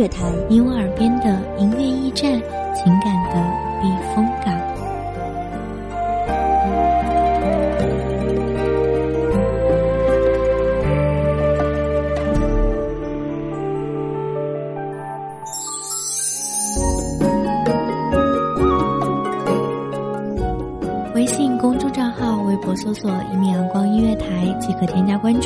阳光音乐台，你我耳边的音乐驿站，情感的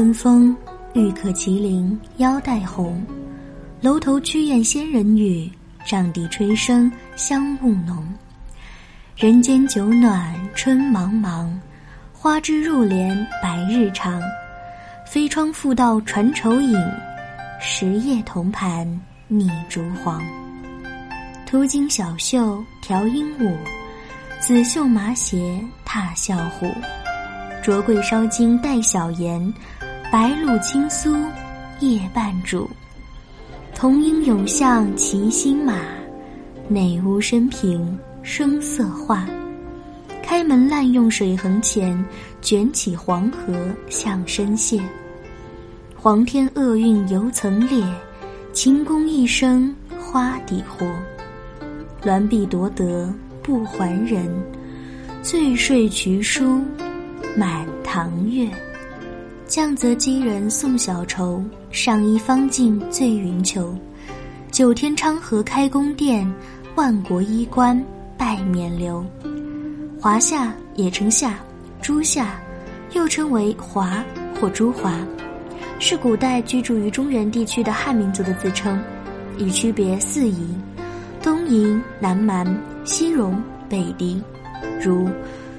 春风，玉客麒麟腰带红。楼头曲宴仙人语，帐底吹笙香雾浓。人间酒暖春茫茫，花枝入帘白日长。飞窗复道传愁影，十夜同盘拟烛黄。途经小袖调鹦鹉，紫袖麻鞋踏笑虎。卓桂烧金带小颜，白露青酥夜半煮。童音永向骑新马，内屋深平声色画。开门滥用水横前，卷起黄河向深泻。皇天厄运犹曾裂，秦宫一生花底活。鸾璧夺得不还人，醉睡渠书。满堂月，降泽击人送小愁，上衣方尽醉云裘。九天昌河开宫殿，万国衣冠拜冕旒。华夏也称夏，朱夏，又称为华或朱华，是古代居住于中原地区的汉民族的自称，以区别四夷：东夷、南蛮、西戎、北狄，如。《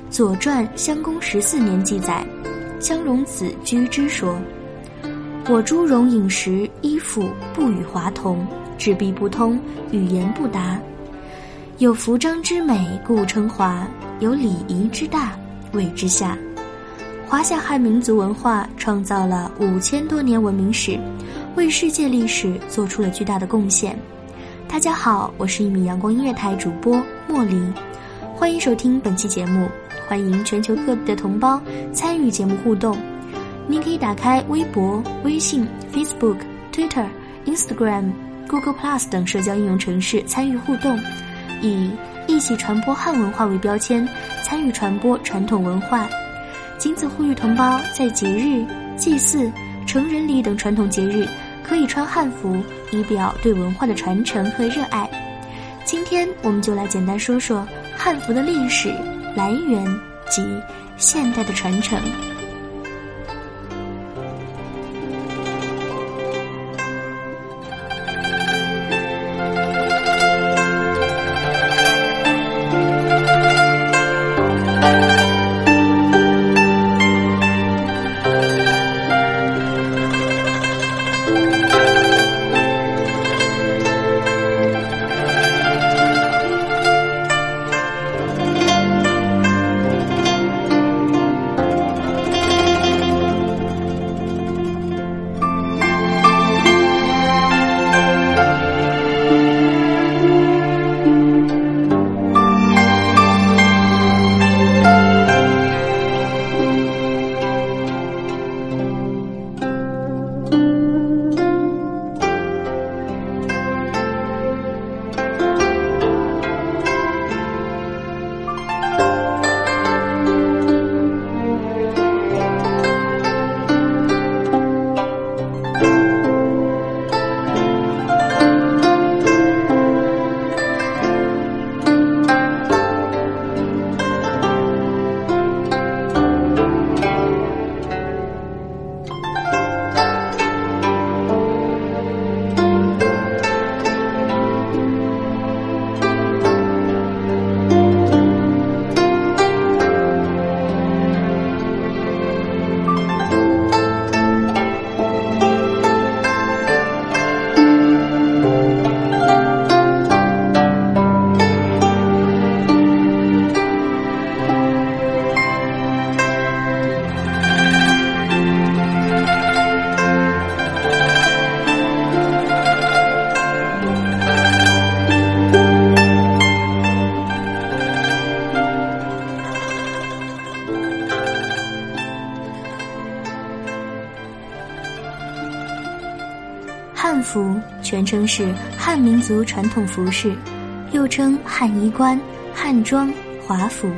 左传》襄公十四年记载，襄容子居之说：“我诸戎饮食衣服不与华同，纸币不通，语言不达。有服装之美，故称华；有礼仪之大，谓之夏。”华夏汉民族文化创造了五千多年文明史，为世界历史做出了巨大的贡献。大家好，我是一名阳光音乐台主播莫离，欢迎收听本期节目。欢迎全球各地的同胞参与节目互动，您可以打开微博、微信、Facebook、Twitter、Instagram、Google Plus 等社交应用程式参与互动，以一起传播汉文化为标签，参与传播传统文化。仅此呼吁同胞在节日、祭祀、成人礼等传统节日，可以穿汉服，以表对文化的传承和热爱。今天我们就来简单说说汉服的历史来源及现代的传承。是汉民族传统服饰，又称汉衣冠、汉装、华服，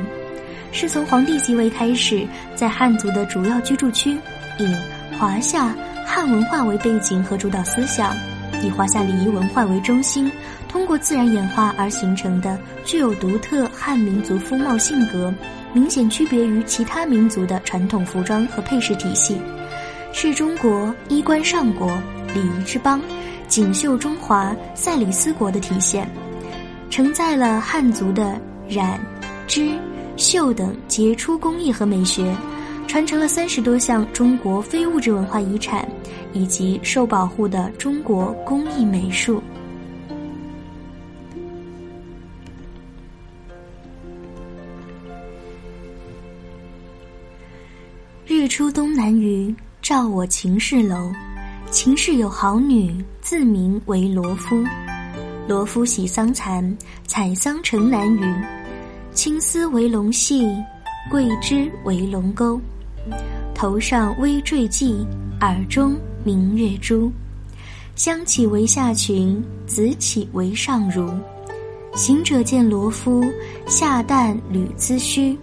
是从皇帝即位开始，在汉族的主要居住区，以华夏汉文化为背景和主导思想，以华夏礼仪文化为中心，通过自然演化而形成的具有独特汉民族风貌性格、明显区别于其他民族的传统服装和配饰体系，是中国衣冠上国。礼仪之邦，锦绣中华赛里斯国的体现，承载了汉族的染、织、绣等杰出工艺和美学，传承了三十多项中国非物质文化遗产，以及受保护的中国工艺美术。日出东南隅，照我秦氏楼。秦氏有好女，自名为罗敷。罗敷喜桑蚕，采桑城南隅。青丝为龙系，桂枝为龙钩。头上微坠髻，耳中明月珠。香起为下裙，紫起为上襦。行者见罗敷，下旦履髭须。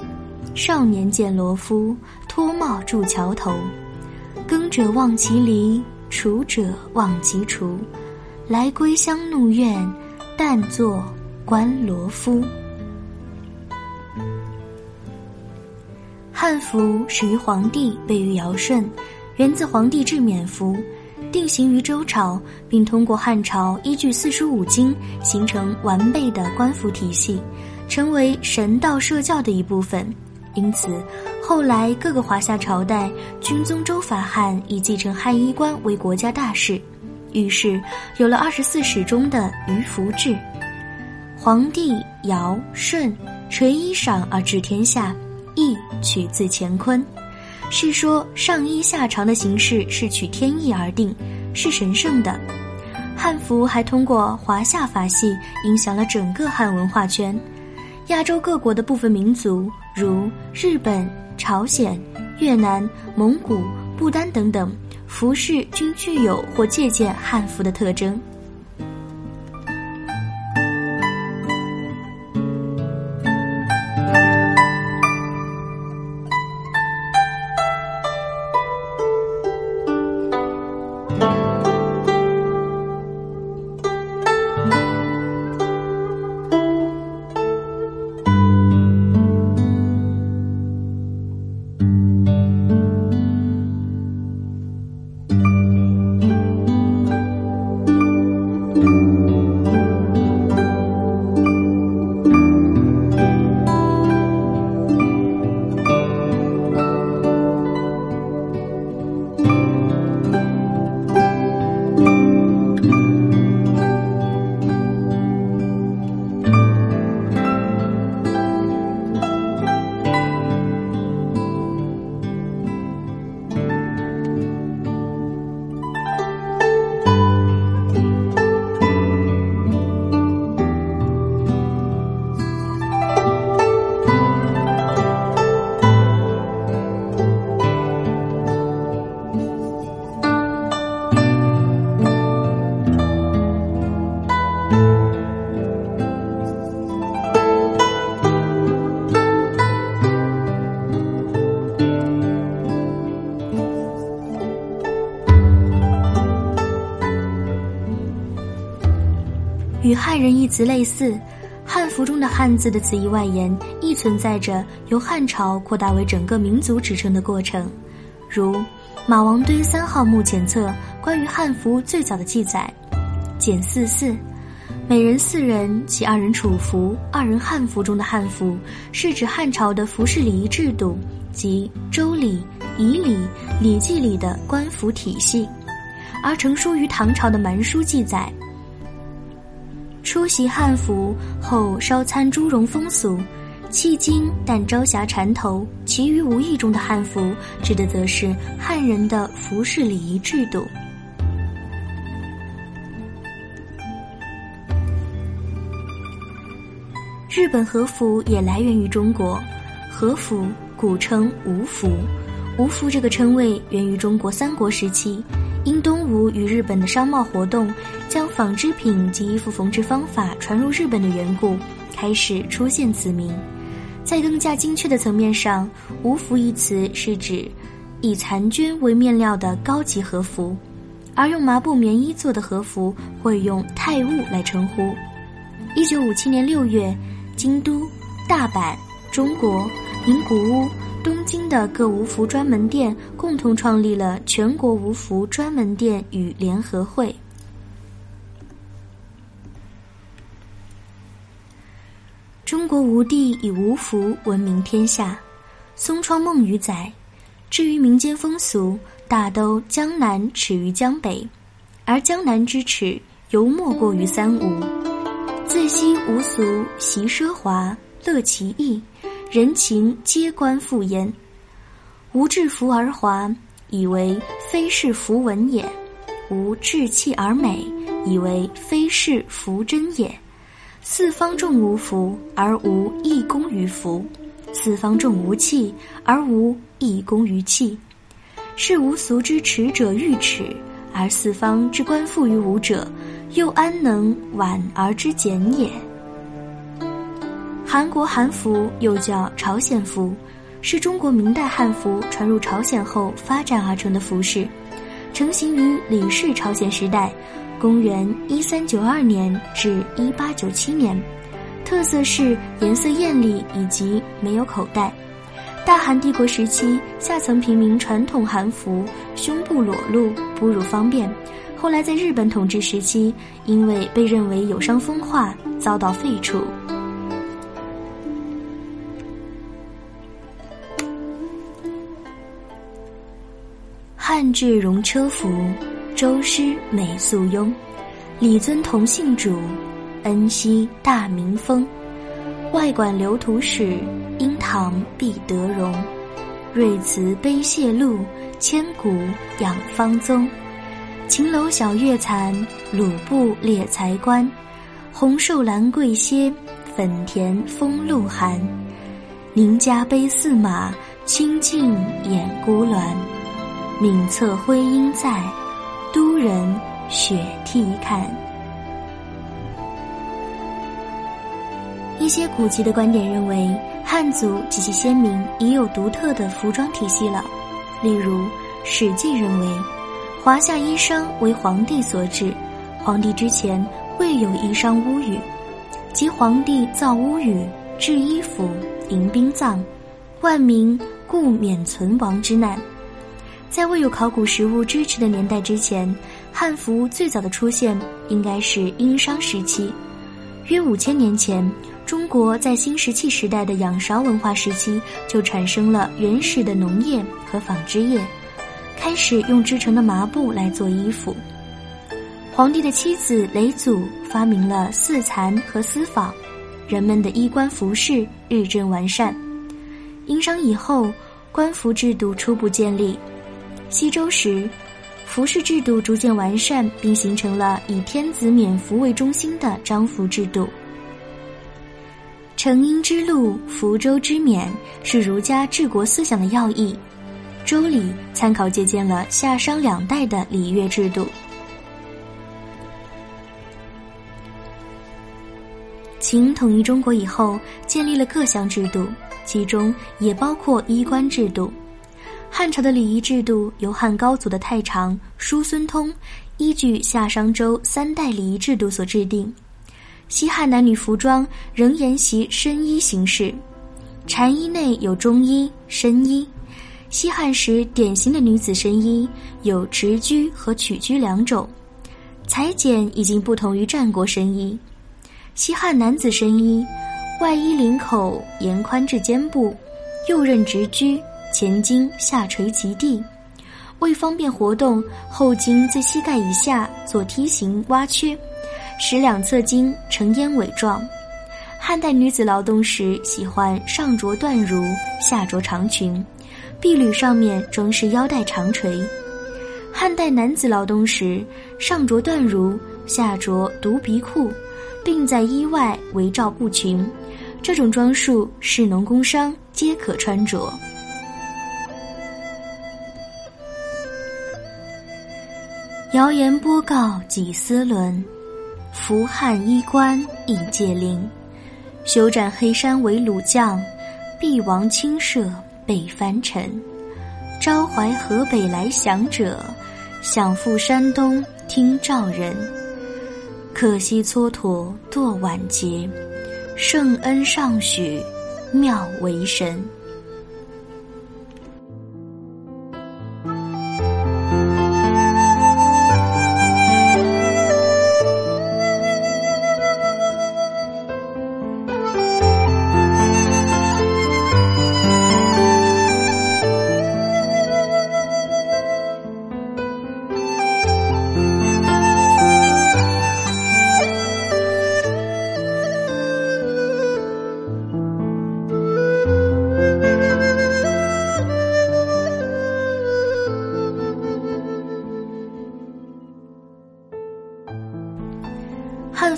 少年见罗敷，脱帽筑桥头。耕者望其犁。楚者望其锄，来归乡怒怨，但作观罗敷。汉服始于黄帝，备于尧舜，源自黄帝制冕服，定型于周朝，并通过汉朝依据四书五经形成完备的官服体系，成为神道社教的一部分。因此，后来各个华夏朝代均宗周法汉以继承汉衣冠为国家大事，于是有了二十四史中的于服制。黄帝尧舜垂衣裳而治天下，意取自乾坤，是说上衣下长的形式是取天意而定，是神圣的。汉服还通过华夏法系影响了整个汉文化圈。亚洲各国的部分民族，如日本、朝鲜、越南、蒙古、不丹等等，服饰均具有或借鉴汉服的特征。汉人一词类似，汉服中的汉字的词义外延亦存在着由汉朝扩大为整个民族指称的过程，如马王堆三号墓检测关于汉服最早的记载，简四四。每人四人，其二人楚服，二人汉服中的汉服，是指汉朝的服饰礼仪制度即《周礼》《仪礼》《礼记》里的官服体系；而成书于唐朝的《蛮书》记载，出席汉服后稍参朱戎风俗，迄今但朝霞缠头，其余无异中的汉服，指的则是汉人的服饰礼仪制度。日本和服也来源于中国，和服古称吴服，吴服这个称谓源于中国三国时期，因东吴与日本的商贸活动，将纺织品及衣服缝制方法传入日本的缘故，开始出现此名。在更加精确的层面上，无服一词是指以蚕绢为面料的高级和服，而用麻布棉衣做的和服会用泰物来称呼。一九五七年六月。京都、大阪、中国、名古屋、东京的各无服专门店共同创立了全国无服专门店与联合会。吴地以吴服闻名天下，松窗梦雨载。至于民间风俗，大都江南耻于江北，而江南之耻，犹莫过于三吴。自惜无俗，习奢华，乐其意，人情皆观复焉。无制服而华，以为非是服文也；无志气而美，以为非是服真也。四方重无服，而无一功于服；四方重无器，而无一功于器。是无俗之耻者欲耻，而四方之观复于吾者。又安能婉而知简也？韩国韩服又叫朝鲜服，是中国明代汉服传入朝鲜后发展而成的服饰，成型于李氏朝鲜时代，公元一三九二年至一八九七年，特色是颜色艳丽以及没有口袋。大韩帝国时期，下层平民传统韩服胸部裸露，哺乳方便。后来在日本统治时期，因为被认为有伤风化，遭到废除。汉制戎车服，周师美素庸。礼尊同姓主，恩熙大民风。外馆留图史，英堂必得荣。瑞慈碑谢禄，千古养方宗。秦楼小月残，鲁布列才官。红瘦兰桂歇，粉田风露寒。宁家悲驷马，清净掩孤鸾。闽侧徽音在，人雪涕看。一些古籍的观点认为，汉族及其先民已有独特的服装体系了。例如，《史记》认为。华夏衣裳为皇帝所制，皇帝之前未有衣裳屋宇，即皇帝造屋宇、制衣服、迎宾葬，万民故免存亡之难。在未有考古实物支持的年代之前，汉服最早的出现应该是殷商时期，约五千年前，中国在新石器时代的仰韶文化时期就产生了原始的农业和纺织业。开始用织成的麻布来做衣服。皇帝的妻子雷祖发明了丝蚕和丝纺，人们的衣冠服饰日臻完善。殷商以后，官服制度初步建立。西周时，服饰制度逐渐完善，并形成了以天子冕服为中心的章服制度。成殷之路，福州之冕，是儒家治国思想的要义。《周礼》参考借鉴了夏商两代的礼乐制度。秦统一中国以后，建立了各项制度，其中也包括衣冠制度。汉朝的礼仪制度由汉高祖的太常叔孙通依据夏商周三代礼仪制度所制定。西汉男女服装仍沿袭深衣形式，禅衣内有中衣、深衣。西汉时典型的女子深衣有直裾和曲裾两种，裁剪已经不同于战国深衣。西汉男子深衣，外衣领口沿宽至肩部，右衽直裾，前襟下垂及地。为方便活动，后襟在膝盖以下做梯形挖缺。使两侧襟呈燕尾状。汉代女子劳动时喜欢上着缎襦，下着长裙，臂履上面装饰腰带长垂。汉代男子劳动时上着缎襦，下着独鼻裤，并在衣外围罩布裙。这种装束士农工商皆可穿着。谣言播告几丝纶。扶汉衣冠亦界陵，休斩黑山为虏将，必王亲舍北藩臣。招怀河北来降者，想赴山东听召人。可惜蹉跎堕晚节，圣恩尚许，妙为神。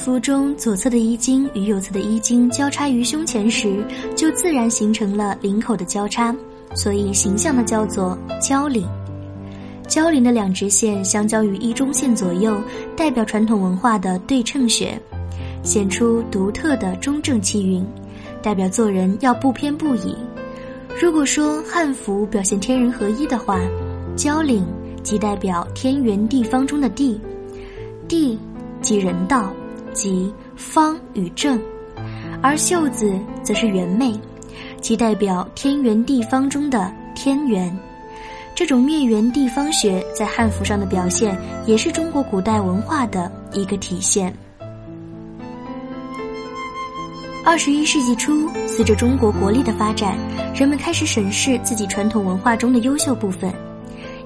汉服中左侧的衣襟与右侧的衣襟交叉于胸前时，就自然形成了领口的交叉，所以形象的叫做交领。交领的两直线相交于衣中线左右，代表传统文化的对称学，显出独特的中正气韵，代表做人要不偏不倚。如果说汉服表现天人合一的话，交领即代表天圆地方中的地，地即人道。即方与正，而袖子则是圆妹，其代表天圆地方中的天圆。这种灭圆地方学在汉服上的表现，也是中国古代文化的一个体现。二十一世纪初，随着中国国力的发展，人们开始审视自己传统文化中的优秀部分。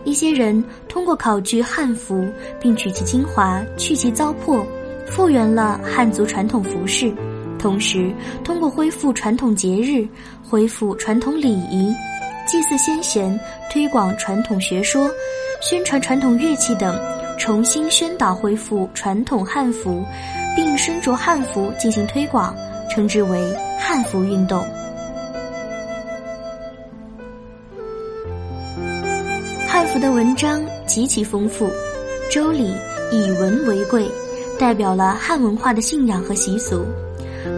一些人通过考据汉服，并取其精华，去其糟粕。复原了汉族传统服饰，同时通过恢复传统节日、恢复传统礼仪、祭祀先贤、推广传统学说、宣传传统乐器等，重新宣导恢复传统汉服，并身着汉服进行推广，称之为汉服运动。汉服的文章极其丰富，《周礼》以文为贵。代表了汉文化的信仰和习俗，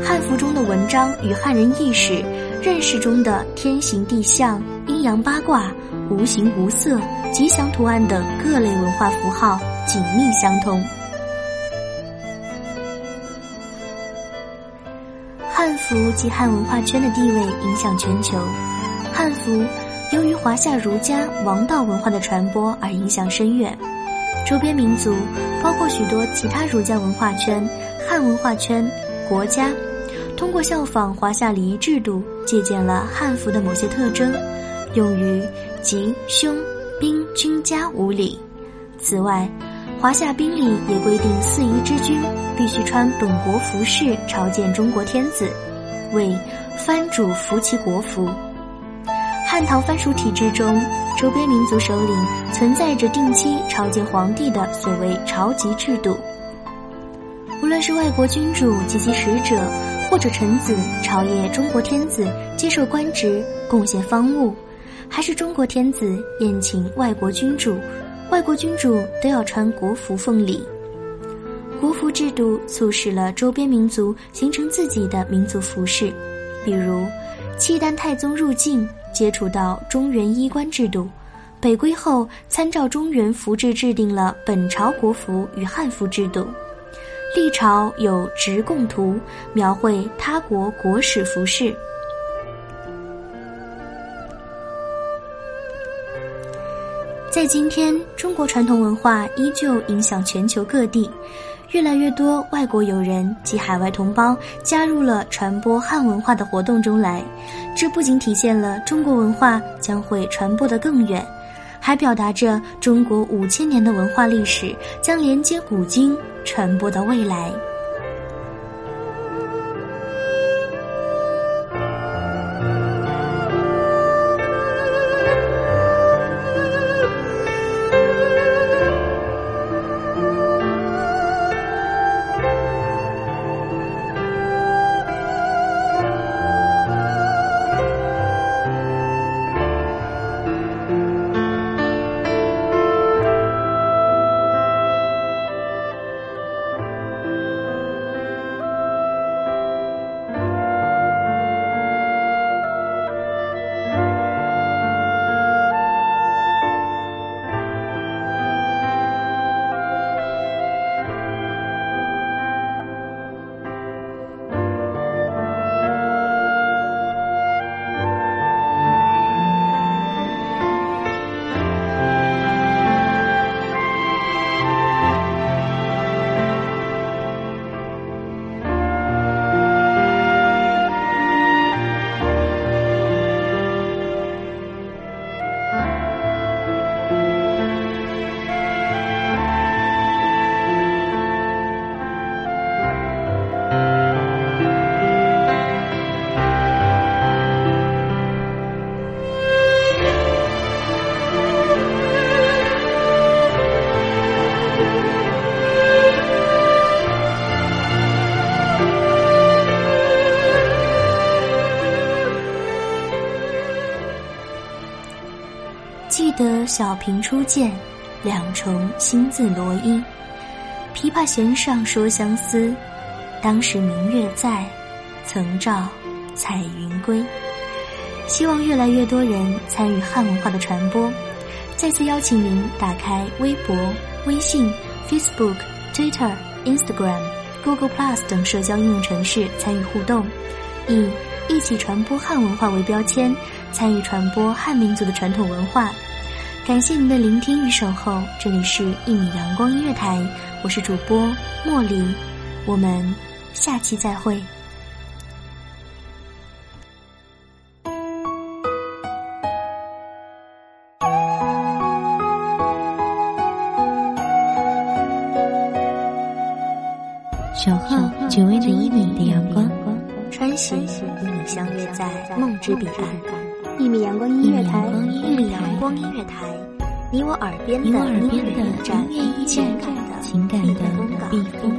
汉服中的文章与汉人意识、认识中的天行地象、阴阳八卦、无形无色、吉祥图案等各类文化符号紧密相通。汉服及汉文化圈的地位影响全球，汉服由于华夏儒家王道文化的传播而影响深远。周边民族包括许多其他儒家文化圈、汉文化圈、国家，通过效仿华夏礼仪制度，借鉴了汉服的某些特征，用于吉、凶、兵、军家五礼。此外，华夏兵礼也规定四夷之君必须穿本国服饰朝见中国天子，为藩主服其国服。汉唐藩属体制中，周边民族首领存在着定期朝见皇帝的所谓朝集制度。无论是外国君主及其使者，或者臣子朝谒中国天子接受官职、贡献方物，还是中国天子宴请外国君主，外国君主都要穿国服奉礼。国服制度促使了周边民族形成自己的民族服饰，比如契丹太宗入境。接触到中原衣冠制度，北归后参照中原服制制定了本朝国服与汉服制度。历朝有《直贡图》，描绘他国国史服饰。在今天，中国传统文化依旧影响全球各地，越来越多外国友人及海外同胞加入了传播汉文化的活动中来。这不仅体现了中国文化将会传播得更远，还表达着中国五千年的文化历史将连接古今，传播到未来。小平初见，两重新字罗衣。琵琶弦上说相思，当时明月在，曾照彩云归。希望越来越多人参与汉文化的传播。再次邀请您打开微博、微信、Facebook、Twitter、Instagram、Google Plus 等社交应用程序参与互动，以“一起传播汉文化”为标签，参与传播汉民族的传统文化。感谢您的聆听与守候，这里是《一米阳光音乐台》，我是主播茉莉，我们下期再会。守候只为那一米的阳光，穿行与你相约在梦之彼岸。一米阳光音乐台，一米阳光音乐台，你我耳边的音乐站，情感的情感的避风港。